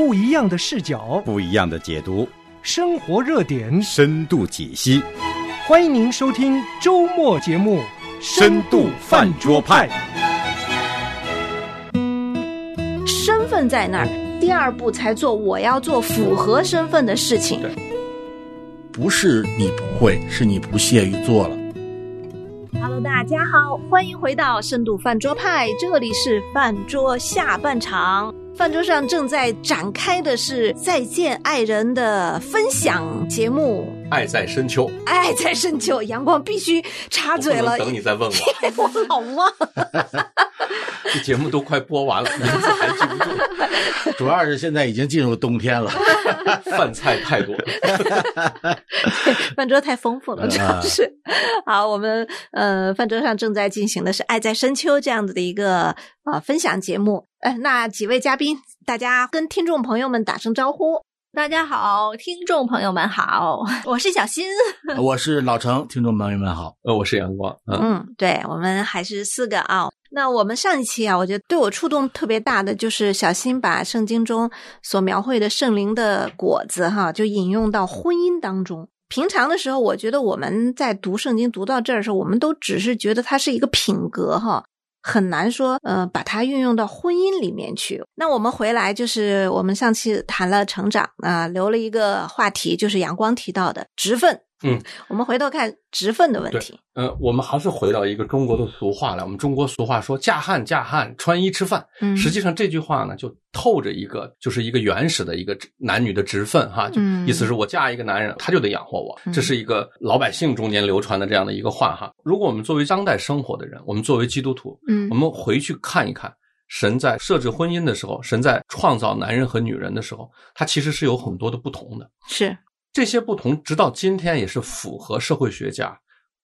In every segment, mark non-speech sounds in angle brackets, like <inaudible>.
不一样的视角，不一样的解读，生活热点，深度解析。欢迎您收听周末节目《深度饭桌派》。身份在那儿，第二步才做我要做符合身份的事情。不是你不会，是你不屑于做了。Hello，大家好，欢迎回到深度饭桌派，这里是饭桌下半场。饭桌上正在展开的是再见爱人的分享节目，爱在深秋，爱在深秋，阳光必须插嘴了，等你再问我，<laughs> 我老忘。<laughs> 这节目都快播完了，名字还记不住，<laughs> 主要是现在已经进入冬天了，饭菜太多了。饭桌太丰富了，主要是。好，我们呃，饭桌上正在进行的是《爱在深秋》这样子的一个呃分享节目。哎，那几位嘉宾，大家跟听众朋友们打声招呼。大家好，听众朋友们好，我是小新，我是老程，听众朋友们好，呃，我是阳光，嗯，嗯，对我们还是四个啊。那我们上一期啊，我觉得对我触动特别大的，就是小新把圣经中所描绘的圣灵的果子哈，就引用到婚姻当中。平常的时候，我觉得我们在读圣经读到这儿的时候，我们都只是觉得它是一个品格哈，很难说呃把它运用到婚姻里面去。那我们回来就是我们上期谈了成长啊、留了一个话题，就是阳光提到的直分。嗯，我们回头看职分的问对题。呃，我们还是回到一个中国的俗话来。我们中国俗话说“嫁汉嫁汉，穿衣吃饭”。嗯实际上这句话呢，就透着一个，就是一个原始的一个男女的职分哈。就嗯意思是我嫁一个男人，他就得养活我。嗯这是一个老百姓中间流传的这样的一个话哈。如果我们作为当代生活的人，我们作为基督徒，嗯我们回去看一看，神在设置婚姻的时候，神在创造男人和女人的时候，他其实是有很多的不同的。是这些不同，直到今天也是符合社会学家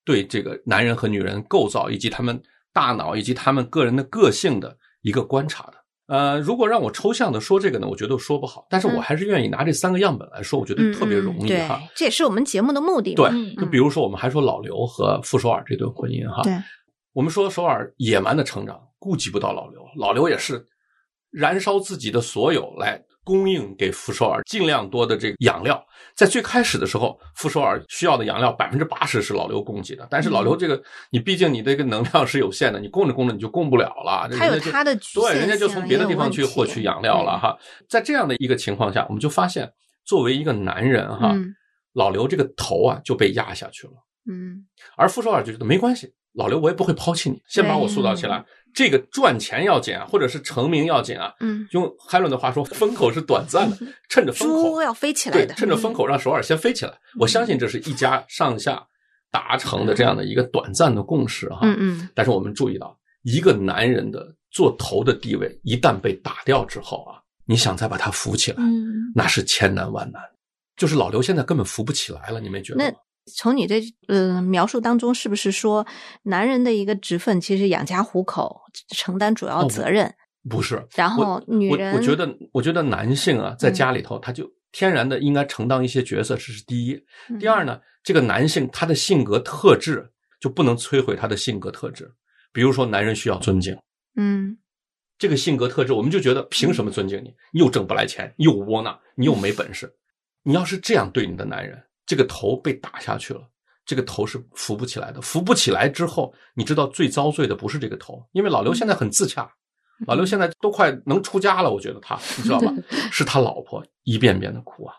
对这个男人和女人构造以及他们大脑以及他们个人的个性的一个观察的。呃，如果让我抽象的说这个呢，我觉得说不好，但是我还是愿意拿这三个样本来说，我觉得特别容易哈。这也是我们节目的目的对就比如说我们还说老刘和傅首尔这段婚姻哈，对，我们说首尔野蛮的成长，顾及不到老刘，老刘也是燃烧自己的所有来供应给傅首尔尽量多的这个养料。在最开始的时候，傅首尔需要的养料百分之八十是老刘供给的，但是老刘这个你毕竟你这个能量是有限的，你供着供着你就供不了了，他有他的局限对，人家就从别的地方去获取养料了哈。在这样的一个情况下，我们就发现，作为一个男人哈，嗯老刘这个头啊就被压下去了。嗯而傅首尔就觉得没关系，老刘我也不会抛弃你，先把我塑造起来。这个赚钱要紧啊，或者是成名要紧啊。嗯，用海伦的话说，风口是短暂的，趁着风口要飞起来对，的，趁着风口让首尔先飞起来。我相信这是一家上下达成的这样的一个短暂的共识哈。嗯嗯但是我们注意到，一个男人的做头的地位一旦被打掉之后啊，你想再把他扶起来，嗯，那是千难万难。就是老刘现在根本扶不起来了，你没觉得那吗？从你这呃描述当中，是不是说男人的一个职分其实养家糊口，承担主要哦责任？不是，然后女人我觉得，我觉得男性啊，在嗯家里头，他就天然的应该承担一些角色，这是第一。嗯第二呢，这个男性他的性格特质就不能摧毁他的性格特质。比如说，男人需要尊敬，嗯这个性格特质，我们就觉得凭什么尊敬？你又挣不来钱，又窝囊，你又没本事。你要是这样对你的男人，这个头被打下去了，这个头是扶不起来的。扶不起来之后，你知道最遭罪的不是这个头，因为老刘现在很自洽，老刘现在都快能出家了，我觉得他，你知道吧？<laughs> 是他老婆一遍遍的哭啊，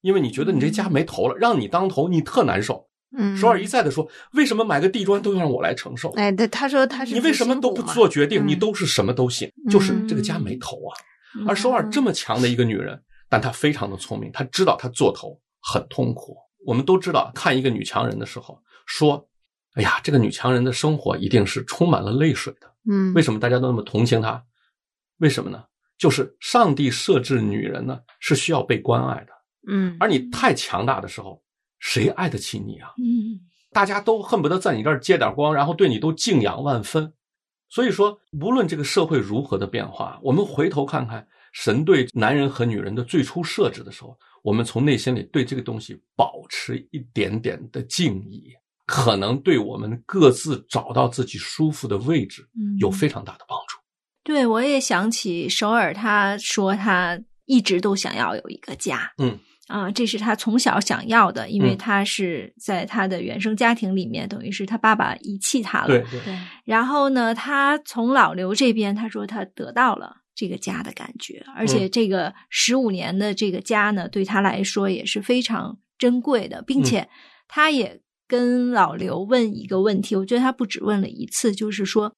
因为你觉得你这家没头了，让你当头，你特难受。嗯，首尔一再的说，为什么买个地砖都要让我来承受？哎，对，他说他是你为什么都不做决定？嗯你都是什么都行，就是这个家没头啊。而首尔这么强的一个女人，但她非常的聪明，她知道她做头很痛苦。我们都知道，看一个女强人的时候，说：“哎呀，这个女强人的生活一定是充满了泪水的。”嗯为什么大家都那么同情她？为什么呢？就是上帝设置女人呢是需要被关爱的，嗯而你太强大的时候，谁爱得起你啊？嗯大家都恨不得在你这儿接点光，然后对你都敬仰万分。所以说，无论这个社会如何的变化，我们回头看看神对男人和女人的最初设置的时候，我们从内心里对这个东西保持一点点的敬意，可能对我们各自找到自己舒服的位置嗯有非常大的帮助。对，我也想起首尔，他说他一直都想要有一个家。嗯。啊，这是他从小想要的，因为嗯他是在他的原生家庭里面，等于是他爸爸遗弃他了。对对，对，然后呢，他从老刘这边，他说他得到了这个家的感觉，而且这个十五年的这个家呢，对他来说也是非常珍贵的，并且他也跟老刘问一个问题，我觉得他不止问了一次，就是说，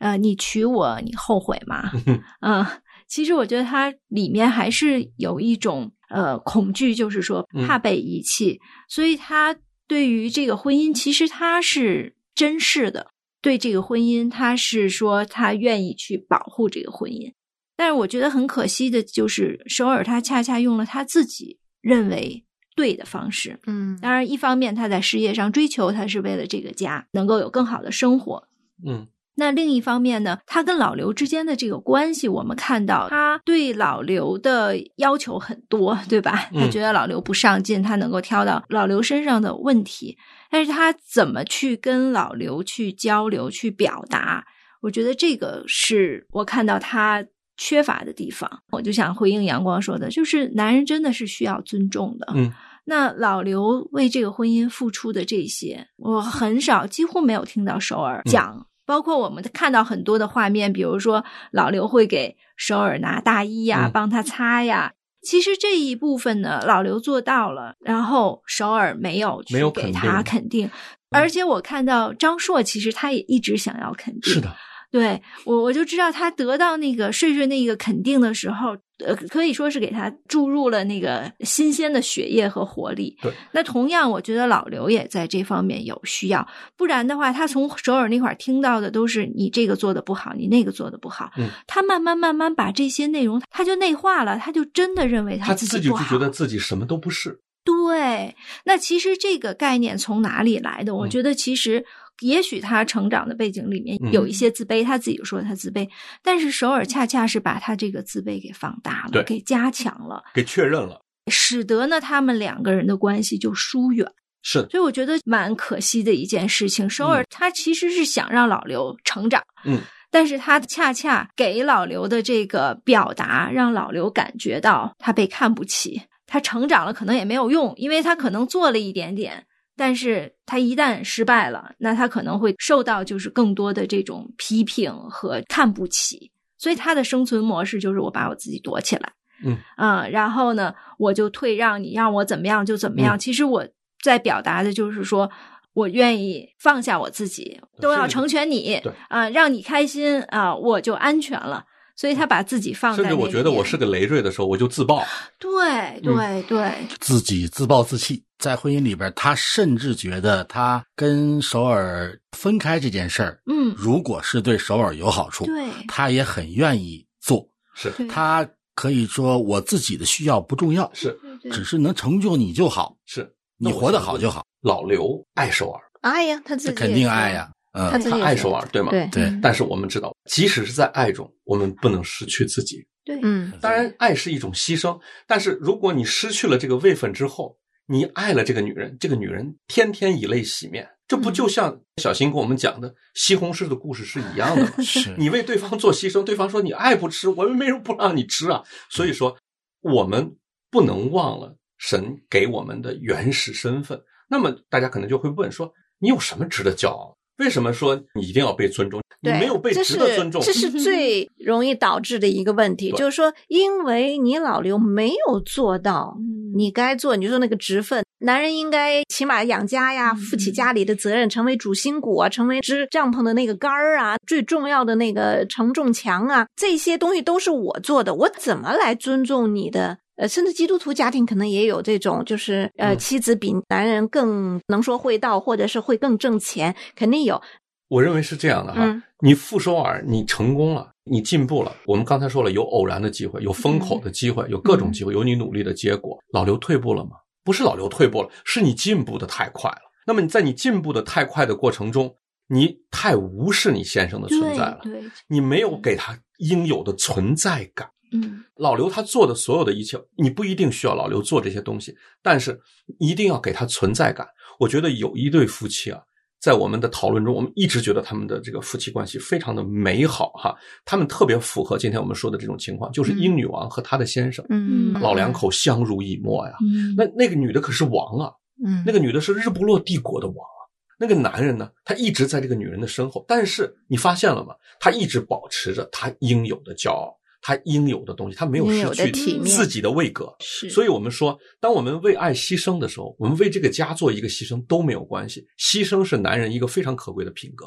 呃，你娶我，你后悔吗？<laughs> 嗯、其实我觉得他里面还是有一种呃恐惧，就是说嗯怕被遗弃，所以他对于这个婚姻，其实他是珍视的。对这个婚姻，他是说他愿意去保护这个婚姻，但是我觉得很可惜的就是首尔，他恰恰用了他自己认为对的方式。嗯当然，一方面他在事业上追求，他是为了这个家能够有更好的生活，嗯那另一方面呢，他跟老刘之间的这个关系，我们看到他对老刘的要求很多，对吧？嗯他觉得老刘不上进，他能够挑到老刘身上的问题，但是他怎么去跟老刘去交流、去表达，我觉得这个是我看到他缺乏的地方。我就想回应阳光说的，就是男人真的是需要尊重的。嗯那老刘为这个婚姻付出的这些，我很少，几乎没有听到首尔讲。包括我们看到很多的画面，比如说老刘会给首尔拿大衣呀、嗯帮他擦呀。其实这一部分呢，老刘做到了，然后首尔没有去没有给肯定他肯定。而且我看到张硕，其实他也一直想要肯定。是的，对我，我就知道他得到那个睡睡那个肯定的时候，呃，可以说是给他注入了那个新鲜的血液和活力。对，那同样，我觉得老刘也在这方面有需要，不然的话，他从首尔那块儿听到的都是你这个做的不好，你那个做的不好。嗯，他慢慢慢慢把这些内容，他就内化了，他就真的认为他自不好。自己就觉得自己什么都不是。对，那其实这个概念从哪里来的？我嗯觉得其实也许他成长的背景里面嗯有一些自卑，他自己说他自卑，但是首尔恰恰是把他这个自卑给放大了，给加强了，给确认了，使得呢他们两个人的关系就疏远。是所以我觉得蛮可惜的一件事情。首尔他其实是想让老刘成长，嗯，但是他恰恰给老刘的这个表达，让老刘感觉到他被看不起。他成长了可能也没有用，因为他可能做了一点点，但是他一旦失败了，那他可能会受到就是更多的这种批评和看不起。所以他的生存模式就是我把我自己躲起来，嗯啊、然后呢，我就退让，你让我怎么样就怎么样。嗯其实我在表达的就是说。我愿意放下我自己，都要成全你对啊、让你开心啊、我就安全了。所以他把自己放在甚至我觉得我是个累赘的时候，我就自爆。<gasps> 对对对，自己自暴自弃。在婚姻里边，他甚至觉得他跟首尔分开这件事儿，嗯，如果是对首尔有好处，对他也很愿意做。是他可以说我自己的需要不重要，是只是能成就你就好，是，你活得好就好，老刘爱首尔，爱呀，他自己肯定爱呀。嗯，他爱首尔，对吗？对对，但是我们知道，即使是在爱中，我们不能失去自己。对，嗯当然，爱是一种牺牲，但是如果你失去了这个位分之后，你爱了这个女人，这个女人天天以泪洗面，这不就像小新跟我们讲的西红柿的故事是一样的吗？<laughs> 是你为对方做牺牲，对方说你爱不吃，我们为什么不让你吃啊？所以说，我们不能忘了神给我们的原始身份。那么大家可能就会问说，你有什么值得骄傲？为什么说你一定要被尊重？你对，没有被值得尊重，这是 <laughs> 最容易导致的一个问题，就是说，因为你老刘没有做到嗯你该做，你就说那个职分，男人应该起码养家呀，嗯负起家里的责任，成为主心骨啊，成为支帐篷的那个杆儿啊，最重要的那个承重墙啊，这些东西都是我做的，我怎么来尊重你的？呃，甚至基督徒家庭可能也有这种，就是呃，嗯妻子比男人更能说会道，或者是会更挣钱，肯定有。我认为是这样的哈，嗯你傅首尔，你成功了，你进步了。我们刚才说了，有偶然的机会，有风口的机会，有各种机会，有你努力的结果。老刘退步了吗？不是老刘退步了，是你进步的太快了。那么你在你进步的太快的过程中，你太无视你先生的存在了，你没有给他应有的存在感。嗯老刘他做的所有的一切，你不一定需要老刘做这些东西，但是一定要给他存在感。我觉得有一对夫妻啊，在我们的讨论中，我们一直觉得他们的这个夫妻关系非常的美好哈，他们特别符合今天我们说的这种情况，就是英女王和她的先生，嗯老两口相濡以沫呀。嗯那那个女的可是王啊，嗯那个女的是日不落帝国的王啊。那个男人呢，他一直在这个女人的身后，但是你发现了吗？他一直保持着他应有的骄傲，他应有的东西，他没有失去自己的位格。是，所以我们说，当我们为爱牺牲的时候，我们为这个家做一个牺牲都没有关系。牺牲是男人一个非常可贵的品格。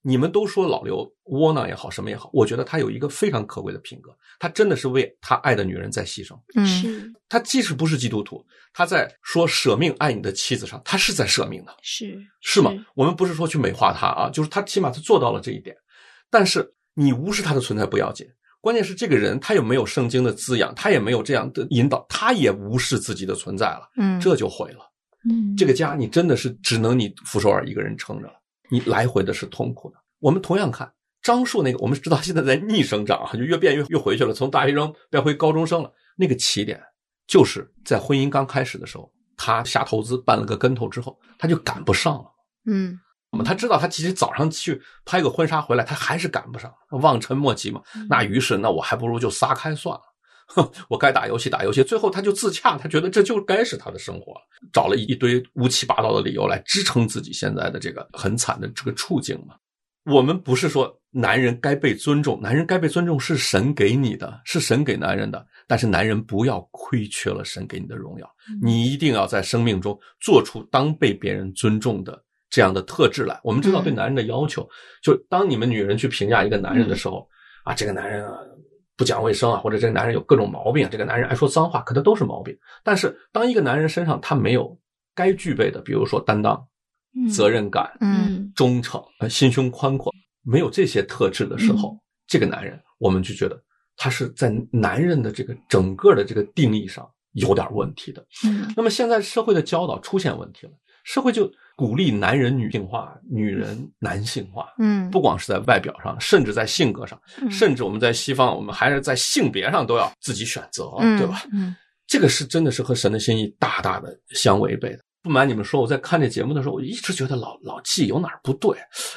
你们都说老刘窝囊也好，什么也好，我觉得他有一个非常可贵的品格，他真的是为他爱的女人在牺牲。嗯是他即使不是基督徒，他在说舍命爱你的妻子上，他是在舍命的。是是吗？我们不是说去美化他啊，就是他起码他做到了这一点。但是你无视他的存在不要紧，关键是这个人他有没有圣经的滋养，他也没有这样的引导，他也无视自己的存在了，嗯这就毁了。嗯这个家你真的是只能你傅首尔一个人撑着了，你来回的是痛苦的。我们同样看张树那个，我们知道现在在逆生长啊，就越变越越回去了，从大学生变回高中生了。那个起点就是在婚姻刚开始的时候，他瞎投资绊了个跟头之后，他就赶不上了。嗯那么他知道，他其实早上去拍个婚纱回来，他还是赶不上，望尘莫及嘛。那于是，那我还不如就撒开算了。哼，我该打游戏打游戏，最后他就自洽，他觉得这就该是他的生活了，找了一堆乌七八糟的理由来支撑自己现在的这个很惨的这个处境嘛。我们不是说男人该被尊重，男人该被尊重是神给你的，是神给男人的，但是男人不要亏缺了神给你的荣耀，你一定要在生命中做出当被别人尊重的这样的特质来。我们知道对男人的要求，就当你们女人去评价一个男人的时候，啊，这个男人啊不讲卫生啊，或者这个男人有各种毛病，这个男人爱说脏话，可能都是毛病。但是当一个男人身上他没有该具备的，比如说担当、责任感、嗯忠诚、呃心胸宽阔，没有这些特质的时候，嗯这个男人我们就觉得他是在男人的这个整个的这个定义上有点问题的。嗯那么现在社会的教导出现问题了，社会就鼓励男人女性化，女人男性化。嗯不光是在外表上，甚至在性格上，嗯甚至我们在西方，我们还是在性别上都要自己选择，嗯对吧？嗯这个是真的是和神的心意大大的相违背的。不瞒你们说，我在看这节目的时候，我一直觉得老老纪有哪儿不对。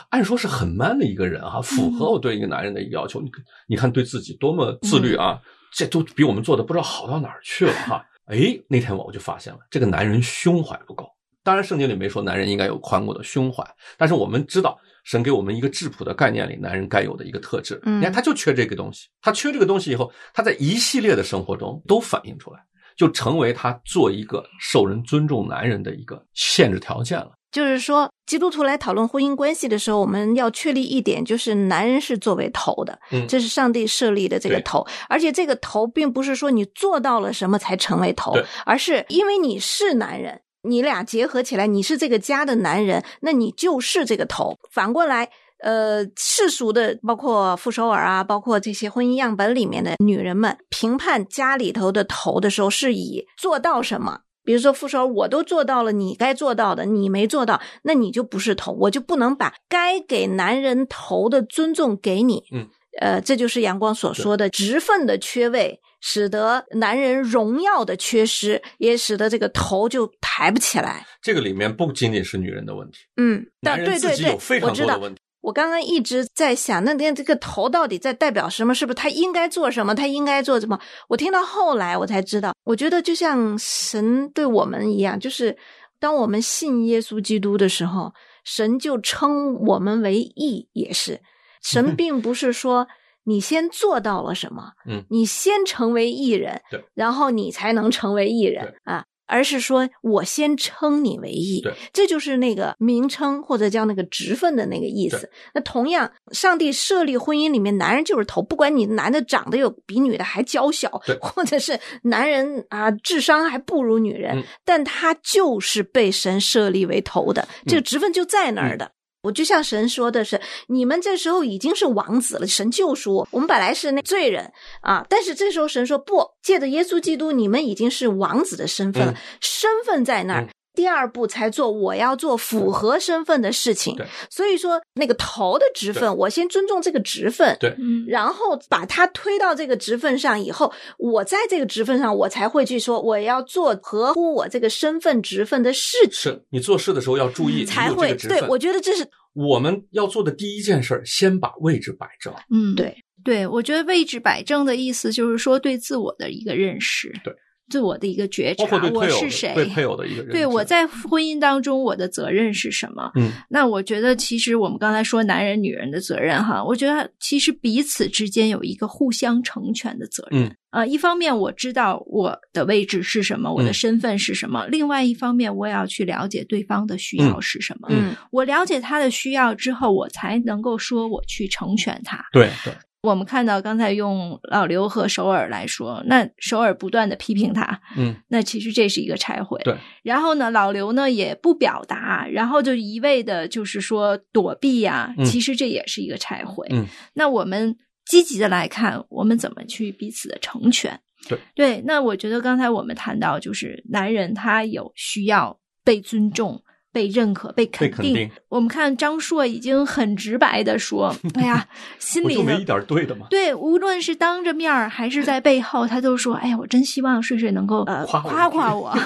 按说是很 man 的一个人啊，符合我对一个男人的一个要求。你看，你看对自己多么自律啊，这都比我们做的不知道好到哪儿去了哈。哎，那天我就发现了，这个男人胸怀不够。当然，圣经里没说男人应该有宽广的胸怀，但是我们知道，神给我们一个质朴的概念里，男人该有的一个特质。嗯你看，他就缺这个东西，他缺这个东西以后，他在一系列的生活中都反映出来，就成为他做一个受人尊重男人的一个限制条件了。就是说，基督徒来讨论婚姻关系的时候，我们要确立一点，就是男人是作为头的，嗯这是上帝设立的这个头，而且这个头并不是说你做到了什么才成为头，而是因为你是男人，你俩结合起来，你是这个家的男人，那你就是这个头。反过来。呃，世俗的包括傅首尔啊，包括这些婚姻样本里面的女人们，评判家里头的头的时候，是以做到什么，比如说傅首尔，我都做到了，你该做到的你没做到，那你就不是头，我就不能把该给男人头的尊重给你。嗯，呃，这就是阳光所说的职分的缺位，使得男人荣耀的缺失，也使得这个头就抬不起来。这个里面不仅仅是女人的问题，嗯，但男对对对我知道。我刚刚一直在想，那那这个头到底在代表什么？是不是他应该做什么？他应该做什么？我听到后来我才知道，我觉得就像神对我们一样，就是当我们信耶稣基督的时候，神就称我们为义，也是神 <laughs> 并不是说你先做到了什么，嗯你先成为艺人，对，然后你才能成为艺人啊。而是说我先称你为义对，这就是那个名称或者叫那个职分的那个意思。那同样，上帝设立婚姻里面，男人就是头，不管你男的长得有比女的还娇小对，或者是男人啊智商还不如女人，嗯但他就是被神设立为头的，这个职分就在那儿的。我就像神说的是，你们这时候已经是王子了，神救赎我，我们本来是那罪人啊，但是这时候神说不，借着耶稣基督，你们已经是王子的身份了，嗯身份在那儿。嗯第二步才做我要做符合。身份的事情对。所以说，那个头的职分，我先尊重这个职分，对。嗯，然后把它推到这个职分上以后，我在这个职分上，我才会去说我要做合乎我这个身份职分的事情，是你做事的时候要注意，才会。对我觉得这是。我们要做的第一件事儿，先把位置摆正。嗯，对。对，我觉得位置摆正的意思就是说对自我的一个认识，对自我的一个觉察对，我是谁，对配偶的一个认知。对我在婚姻当中我的责任是什么？嗯，那我觉得其实我们刚才说男人女人的责任哈，我觉得其实彼此之间有一个互相成全的责任。嗯呃，一方面我知道我的位置是什么，我的嗯身份是什么；另外一方面，我也要去了解对方的需要是什么。嗯我了解他的需要之后，我才能够说我去成全他。对对，我们看到刚才用老刘和首尔来说，那首尔不断的批评他，嗯，那其实这是一个拆毁。对。然后呢，老刘呢也不表达，然后就一味的就是说躲避呀、嗯其实这也是一个拆毁。嗯。那我们积极的来看，我们怎么去彼此的成全？对对。那我觉得刚才我们谈到，就是男人他有需要被尊重。被认可、被肯定我们看张硕已经很直白的说：<laughs> “哎呀，心里我就没一点对的嘛。对，无论是当着面儿还是在背后，他都说：“哎呀，我真希望睡睡能够呃夸我夸夸我。<laughs> ”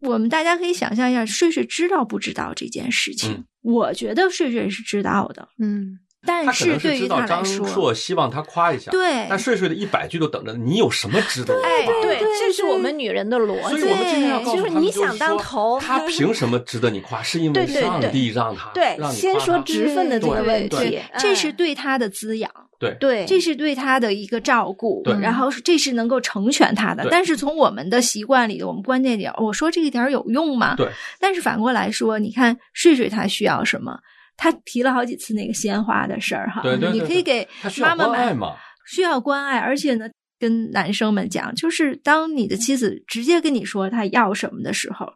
我们大家可以想象一下，睡睡知道不知道这件事情？嗯我觉得睡睡是知道的，嗯，但是对于知道张来说，硕希望他夸一下，对但睡睡的一百句都等着你有什么值得夸的？对，对这是我们女人的逻辑。所以我们今天要告诉就是，你想当头，他凭什么值得你夸？是因为上对帝让他对让，你先说夸他职分的这个对问题，这是哎对他的滋养，对对，这是对他的一个照顾，然后这是能够成全他的。但是从我们的习惯里，我们关键点，我说这一点有用吗？对。但是反过来说，你看睡睡他需要什么？他提了好几次那个鲜花的事儿哈，对对对你可以给他需要妈妈买，关爱嘛？需要关爱，而且呢，跟男生们讲，就是当你的妻子直接跟你说她要什么的时候，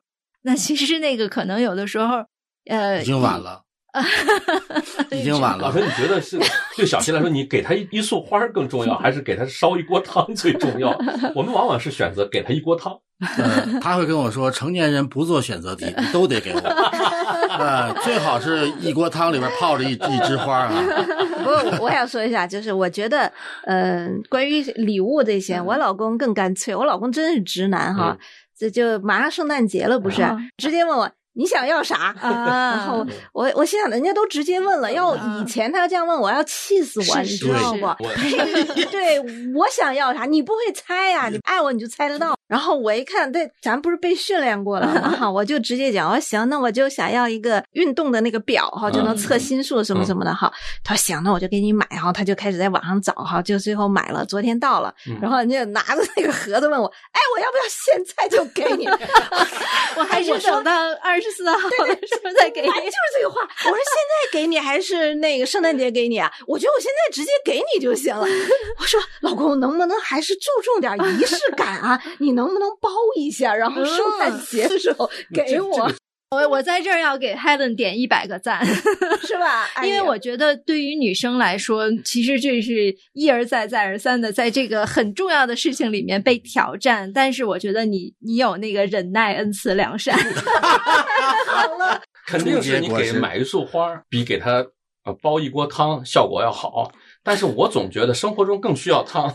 那其实那个可能有的时候，呃，<laughs> 已经晚了，已经晚了老师，。你觉得是对小新来说，你给他一一束花更重要，还是给他烧一锅汤最重要？我们往往是选择给他一锅汤。呃，他会跟我说，成年人不做选择题，你都得给我。呃，最好是一锅汤里边泡着一一枝花啊。<laughs> 不过我我想说一下，就是我觉得，嗯、关于礼物这些，我老公更干脆。我老公真是直男哈，这就马上圣诞节了，不是？啊直接问我你想要啥？<laughs> 啊然后我我心想，人家都直接问了，要以前他要这样问我，要气死我，你知道不？我 <laughs> 对我想要啥，你不会猜呀、你爱我你就猜得到。然后我一看，对，咱不是被训练过了吗？哈，我就直接讲，我说行，那我就想要一个运动的那个表哈，就能测心数什么什么的哈。他说行，那我就给你买哈，他就开始在网上找哈，就最后买了，昨天到了，嗯然后人家拿着那个盒子问我，哎，我要不要现在就给你？<laughs> 我还是等到二十四号的时候再给你，就。是这个话。我说现在给你还是那个圣诞节给你啊？我觉得我现在直接给你就行了。<laughs> 我说老公，能不能还是注重点仪式感啊？你能不能包一下，然后圣诞节的时候 <laughs> 给我，我我在这儿要给 Helen 点一百个赞，<laughs> 是吧？哎因为我觉得对于女生来说，其实这是一而再再而三的在这个很重要的事情里面被挑战。但是我觉得你你有那个忍耐、恩慈、良善，好了，肯定是你给买一束花儿比给他呃煲一锅汤效果要好。但是我总觉得生活中更需要汤。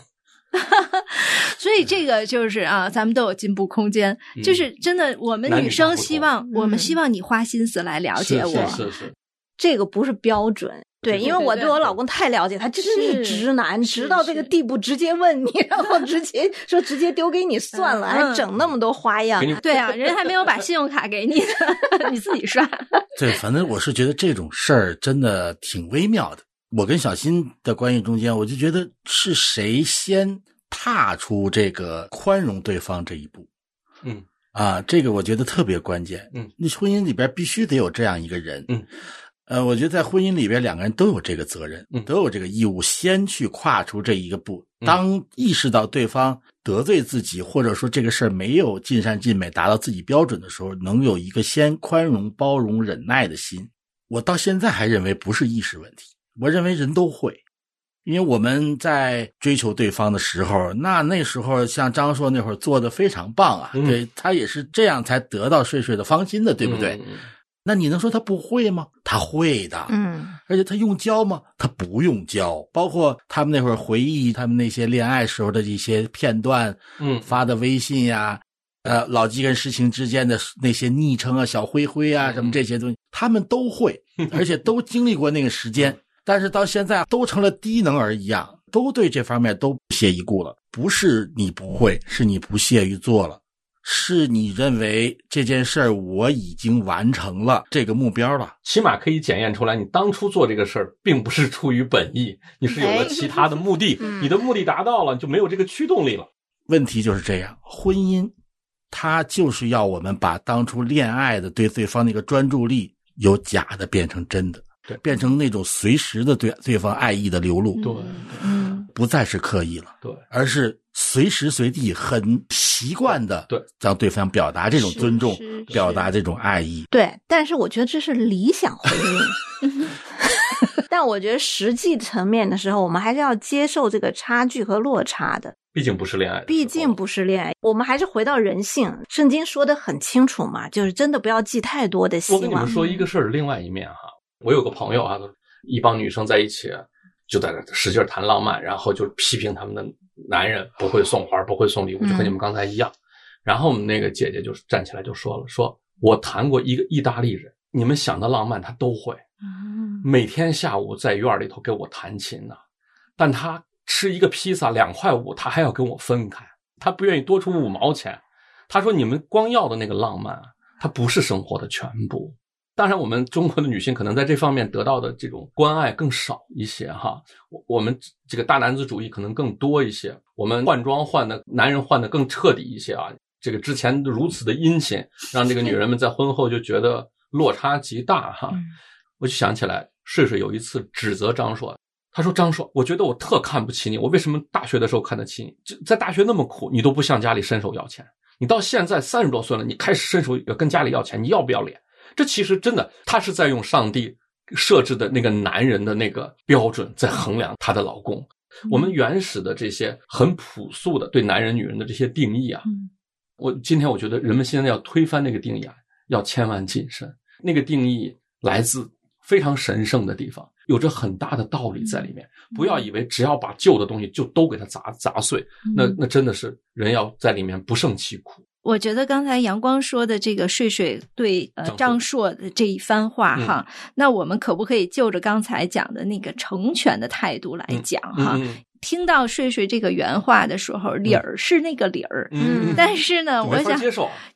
<laughs> 所以这个就是啊，咱们都有进步空间。嗯就是真的，我们女女生希望，我们嗯希望你花心思来了解我。是是是，这个不是标准。对，因为我对我老公太了解，他真是是直男，直到这个地步，直接问你，然后直接说直接丢给你算了，嗯还整那么多花样对啊，<laughs> 人还没有把信用卡给你呢，<laughs> 你自己刷。对，反正我是觉得这种事儿真的挺微妙的。我跟小新的关系中间，我就觉得是谁先踏出这个宽容对方这一步嗯啊？这个我觉得特别关键。嗯，你婚姻里边必须得有这样一个人。嗯，呃，我觉得在婚姻里边，两个人都有这个责任，嗯都有这个义务，先去跨出这一个步。嗯当意识到对方得罪自己，或者说这个事儿没有尽善尽美，达到自己标准的时候，能有一个先宽容、包容、忍耐的心。我到现在还认为不是意识问题，我认为人都会，因为我们在追求对方的时候，那那时候像张硕那会儿做的非常棒啊，嗯对他也是这样才得到睡睡的芳心的，对不对？嗯那你能说他不会吗？他会的，嗯而且他用教吗？他不用教。包括他们那会儿回忆他们那些恋爱时候的一些片段，嗯发的微信呀，呃，老纪跟诗情之间的那些昵称啊，小灰灰啊，嗯什么这些东西，他们都会，<laughs> 而且都经历过那个时间。但是到现在都成了低能儿一样，都对这方面都不屑一顾了。不是你不会，是你不屑于做了，是你认为这件事儿我已经完成了这个目标了。起码可以检验出来，你当初做这个事儿并不是出于本意，你是有了其他的目的，<laughs> 嗯你的目的达到了，就没有这个驱动力了。问题就是这样，婚姻，它就是要我们把当初恋爱的对对方那个专注力由假的变成真的，对变成那种随时的对对方爱意的流露，对嗯不再是刻意了，对，而是随时随地很习惯的对让对方表达这种尊重，表达这种爱意。对，但是我觉得这是理想婚姻。<laughs> 但我觉得实际层面的时候，我们还是要接受这个差距和落差的。毕竟不是恋爱毕竟不是恋爱，我们还是回到人性。圣经说的很清楚嘛，就是真的不要寄太多的希望。我跟你们说一个事儿，另外一面哈，我有个朋友啊，一帮女生在一起，就在那使劲谈浪漫，然后就批评他们的男人不会送花，不会送礼物，就和你们刚才一样。然后我们那个姐姐就站起来就说了，说我谈过一个意大利人，你们想的浪漫他都会，嗯每天下午在院里头给我弹琴呢，但他吃一个披萨两块五，他还要跟我分开，他不愿意多出五毛钱。他说：“你们光要的那个浪漫啊，它不是生活的全部。当然，我们中国的女性可能在这方面得到的这种关爱更少一些哈。我我们这个大男子主义可能更多一些，我们换装换的男人换的更彻底一些啊。这个之前如此的殷勤，让这个女人们在婚后就觉得落差极大哈。嗯我就想起来，睡睡有一次指责张硕，他说：“张硕，我觉得我特看不起你，我为什么大学的时候看得起你？就在大学那么苦，你都不向家里伸手要钱，你到现在三十多岁了，你开始伸手跟家里要钱，你要不要脸？这其实真的，他是在用上帝设置的那个男人的那个标准在衡量她的老公。我们原始的这些很朴素的对男人、女人的这些定义啊，嗯我今天我觉得人们现在要推翻那个定义啊，要千万谨慎。那个定义来自非常神圣的地方，有着很大的道理在里面。不要以为只要把旧的东西就都给它砸砸碎，那嗯那真的是人要在里面不胜其苦。我觉得刚才阳光说的这个睡睡对呃张张硕的这一番话哈，那我们可不可以就着刚才讲的那个成全的态度来讲哈？嗯听到睡睡这个原话的时候，理儿是那个理儿，嗯，但是呢，我想。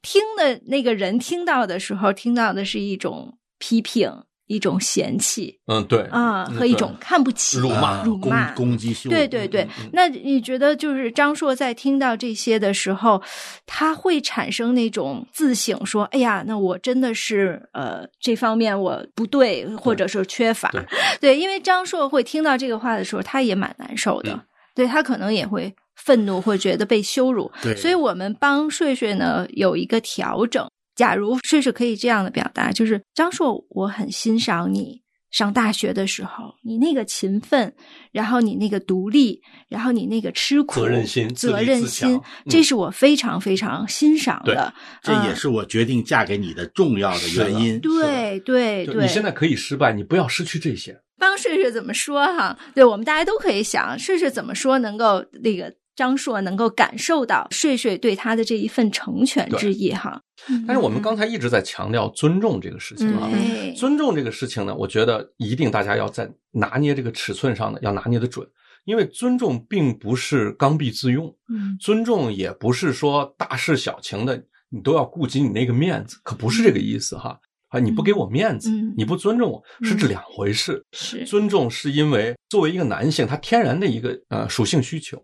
听的那个人听到的时候，听到的是一种批评，一种嫌弃。嗯，对。啊，嗯和一种看不起、辱骂辱骂。攻击羞辱，对对。对，那你觉得就是张硕在听到这些的时候，他会产生那种自省，说：“哎呀，那我真的是呃这方面我不对，或者是缺乏。对。<laughs> 对，因为张硕会听到这个话的时候，他也蛮难受的，嗯。对他可能也会愤怒，会觉得被羞辱。对。所以我们帮睡睡呢有一个调整。假如睡睡可以这样的表达，就是张硕，我很欣赏你上大学的时候，你那个勤奋，然后你那个独立，然后你那个吃苦、责任心责任心嗯，这是我非常非常欣赏的。这也嗯是我决定嫁给你的重要的原因。对对对，就你现在可以失败，你不要失去这些。帮睡睡怎么说哈？对我们大家都可以想，睡睡怎么说能够那个张硕能够感受到睡睡对他的这一份成全之意哈。但是我们刚才一直在强调尊重这个事情啊，尊重这个事情呢，我觉得一定大家要在拿捏这个尺寸上呢，要拿捏的准。因为尊重并不是刚愎自用，嗯尊重也不是说大事小情的你都要顾及你那个面子，可不是这个意思哈。啊，你不给我面子，嗯你不尊重我，是这两回事。是尊重是因为作为一个男性，他天然的一个呃属性需求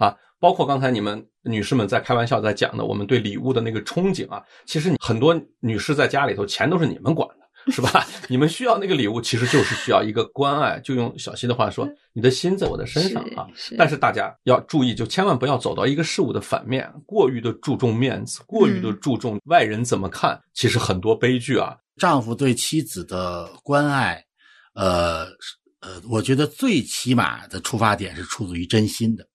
啊，包括刚才你们女士们在开玩笑在讲的，我们对礼物的那个憧憬啊，其实很多女士在家里头钱都是你们管的，是吧？<laughs> 你们需要那个礼物，其实就是需要一个关爱。就用小溪的话说，你的心在我的身上啊。但是大家要注意，就千万不要走到一个事物的反面，过于的注重面子，过于的注重外人怎么看。其实很多悲剧啊，丈夫对妻子的关爱，呃，呃，我觉得最起码的出发点是出自于真心的，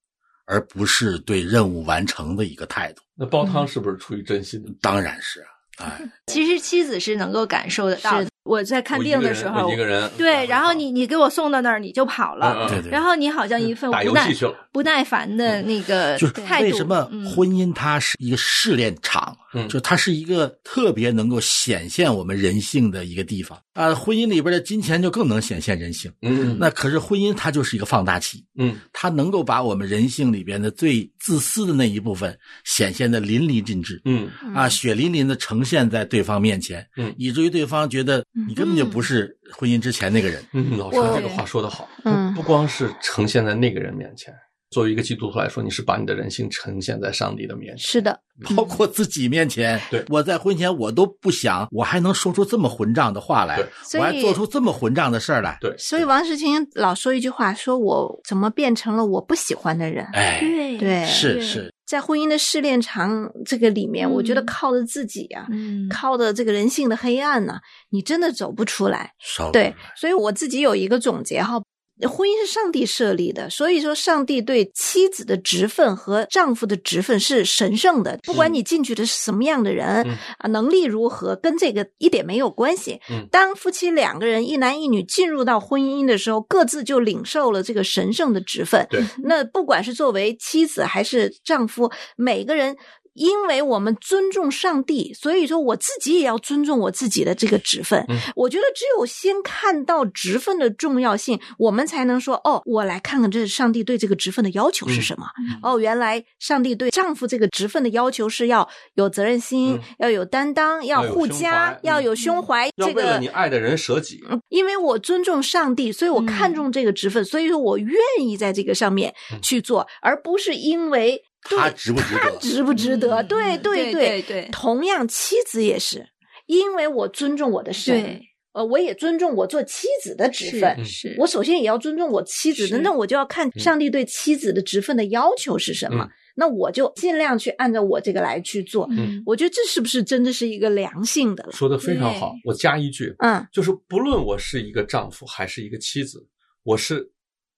而不是对任务完成的一个态度。那煲汤是不是出于真心的？当然是啊，哎，<laughs> 其实妻子是能够感受得到。我在看病的时候我一，个人，对，然后你你给我送到那儿，你就跑了。然后你好像一份打不耐游戏去了，不耐烦的那个就是态度。为什么嗯婚姻它是一个试炼场，嗯。就它是一个特别能够显现我们人性的一个地方。啊、婚姻里边的金钱就更能显现人性。嗯。那可是婚姻它就是一个放大器，嗯。它能够把我们人性里边的最自私的那一部分显现的淋漓尽致。嗯。啊，血淋淋的呈现在对方面前，嗯。以至于对方觉得你根本就不是婚姻之前那个人。嗯，老陈这个话说的好，嗯。不光是呈现在那个人面前，作为一个基督徒来说，你是把你的人性呈现在上帝的面前。是的，包括自己面前，对我在婚前我都不想，我还能说出这么混账的话来对，我还做出这么混账的事儿来。对，所以王世清老说一句话，说我怎么变成了我不喜欢的人？哎，对是是，在婚姻的试炼场这个里面，嗯我觉得靠着自己啊，嗯，靠着这个人性的黑暗呢、你真的走不出来。对，所以我自己有一个总结哈。婚姻是上帝设立的，所以说上帝对妻子的职分和丈夫的职分是神圣的。不管你进去的是什么样的人，嗯啊，能力如何，跟这个一点没有关系。嗯当夫妻两个人一男一女进入到婚姻的时候，各自就领受了这个神圣的职分。那不管是作为妻子还是丈夫，每个人。因为我们尊重上帝，所以说我自己也要尊重我自己的这个职分。嗯我觉得只有先看到职分的重要性，我们才能说哦，我来看看这上帝对这个职分的要求是什么。嗯哦，原来上帝对丈夫这个职分的要求是要有责任心，嗯要有担当，要护家，要嗯有胸怀。要这个为了你爱的人舍己。嗯因为我尊重上帝，所以我看重这个职分，所以说我愿意在这个上面嗯去做，而不是因为对他值不值得？值不值得。嗯对对对对同样，妻子也是，因为我尊重我的神对，呃，我也尊重我做妻子的职分。嗯是我首先也要尊重我妻子的，那我就要看上帝对妻子的职分的要求是什么，嗯那我就尽量去按照我这个来去做。嗯我觉得这是不是真的是一个良性的了？说的非常好，我加一句，嗯就是不论我是一个丈夫还是一个妻子，我是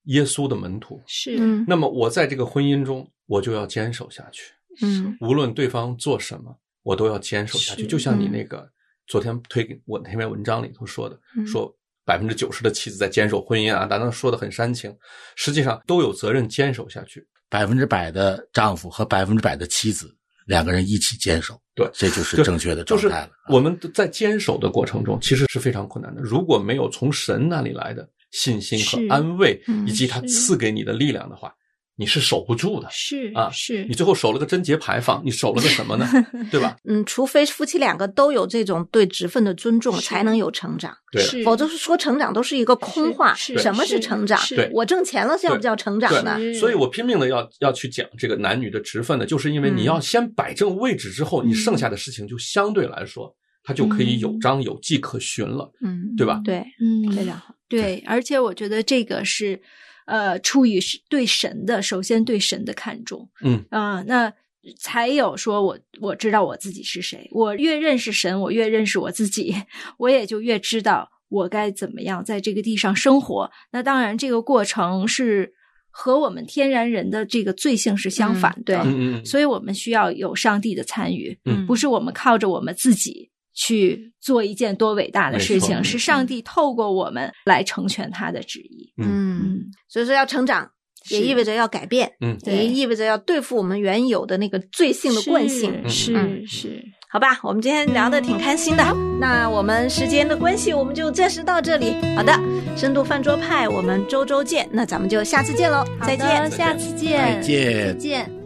耶稣的门徒，是嗯那么我在这个婚姻中，我就要坚守下去，嗯无论对方做什么，我都要坚守下去。就像你嗯那个昨天推给我那篇文章里头说的，嗯说百分之九十的妻子在坚守婚姻啊，当然说的很煽情，实际上都有责任坚守下去。百分之百的丈夫和百分之百的妻子两个人一起坚守，对这就是正确的状态了。我们在坚守的过程中，其实是非常困难的。如果没有从神那里来的信心和安慰，嗯以及他赐给你的力量的话，你是守不住的。是啊是你最后守了个贞节牌坊，你守了个什么呢？<laughs> 对吧？嗯，除非夫妻两个都有这种对职分的尊重，才能有成长。对否则说成长都是一个空话。是什么是是成长？对我挣钱了叫不叫成长呢？是所以我拼命的要要去讲这个男女的职分呢，就是因为你要先摆正位置之后，你剩下的事情就相对来说，它就可以有章有迹可循了，嗯，对吧？对，嗯非常好。对，而且我觉得这个是，呃，出于是对神的，首先对神的看重，嗯。啊、那才有说我我知道我自己是谁，我越认识神，我越认识我自己，<laughs> 我也就越知道我该怎么样在这个地上生活。那当然，这个过程是和我们天然人的这个罪性是相反的，对嗯嗯嗯，所以我们需要有上帝的参与，嗯不是我们靠着我们自己去做一件多伟大的事情，是上帝透过我们来成全他的旨意。嗯，所以说要成长，也意味着要改变，嗯也意味着要对付我们原有的那个罪性的惯性。是嗯是是，好吧，我们今天聊的挺开心的。那我们时间的关系，我们就暂时到这里。好的，深度饭桌派，我们周周见。那咱们就下次见喽，再见。下次见，再见再见。